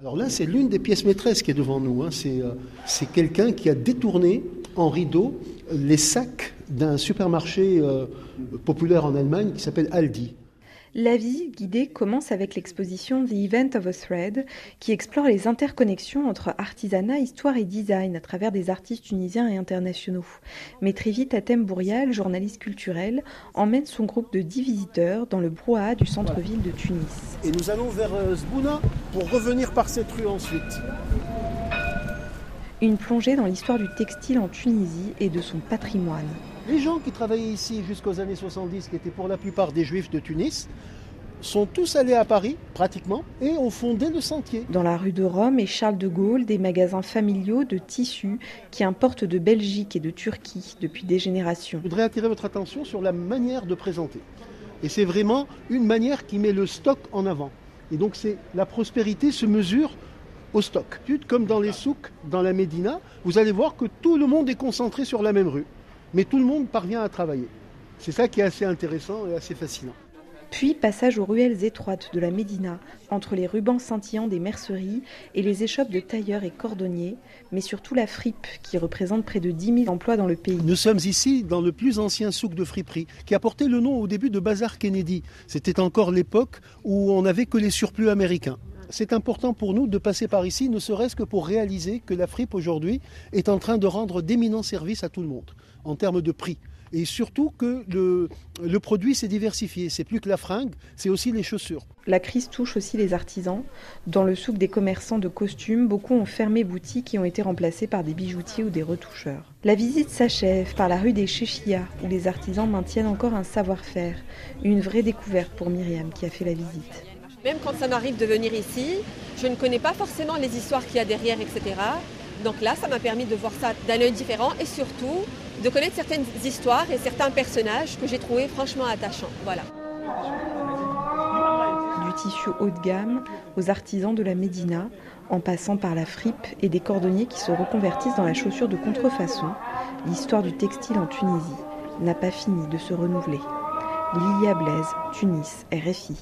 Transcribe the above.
Alors là, c'est l'une des pièces maîtresses qui est devant nous. Hein. Euh, c'est quelqu'un qui a détourné en rideau les sacs d'un supermarché euh, populaire en Allemagne qui s'appelle Aldi. La visite guidée commence avec l'exposition The Event of a Thread, qui explore les interconnexions entre artisanat, histoire et design à travers des artistes tunisiens et internationaux. Mais très vite, Atem Bourial, journaliste culturel, emmène son groupe de 10 visiteurs dans le brouhaha du centre-ville de Tunis. Et nous allons vers euh, Zbouna pour revenir par cette rue ensuite. Une plongée dans l'histoire du textile en Tunisie et de son patrimoine. Les gens qui travaillaient ici jusqu'aux années 70, qui étaient pour la plupart des juifs de Tunis, sont tous allés à Paris, pratiquement, et ont fondé le sentier. Dans la rue de Rome et Charles de Gaulle, des magasins familiaux de tissus qui importent de Belgique et de Turquie depuis des générations. Je voudrais attirer votre attention sur la manière de présenter. Et c'est vraiment une manière qui met le stock en avant. Et donc c'est la prospérité se mesure au stock. Comme dans les souks, dans la Médina, vous allez voir que tout le monde est concentré sur la même rue mais tout le monde parvient à travailler. C'est ça qui est assez intéressant et assez fascinant. Puis passage aux ruelles étroites de la Médina, entre les rubans scintillants des merceries et les échoppes de tailleurs et cordonniers, mais surtout la fripe qui représente près de 10 000 emplois dans le pays. Nous sommes ici dans le plus ancien souk de friperie, qui a porté le nom au début de Bazar Kennedy. C'était encore l'époque où on n'avait que les surplus américains c'est important pour nous de passer par ici, ne serait-ce que pour réaliser que la fripe aujourd'hui est en train de rendre d'éminents services à tout le monde en termes de prix. Et surtout que le, produit s'est diversifié. C'est plus que la fringue, c'est aussi les chaussures. La crise touche aussi les artisans. Dans le souk des commerçants de costumes, beaucoup ont fermé boutique et ont été remplacés par des bijoutiers ou des retoucheurs. La visite s'achève par la rue des Chéchillas, où les artisans maintiennent encore un savoir-faire. Une vraie découverte pour Myriam qui a fait la visite. Même quand ça m'arrive de venir ici, je ne connais pas forcément les histoires qu'il y a derrière, etc. Donc là, ça m'a permis de voir ça d'un œil différent et surtout de connaître certaines histoires et certains personnages que j'ai trouvés franchement attachants. Voilà. Du tissu haut de gamme aux artisans de la Médina, en passant par la fripe et des cordonniers qui se reconvertissent dans la chaussure de contrefaçon, l'histoire du textile en Tunisie n'a pas fini de se renouveler. Lilia Blaise, Tunis, RFI.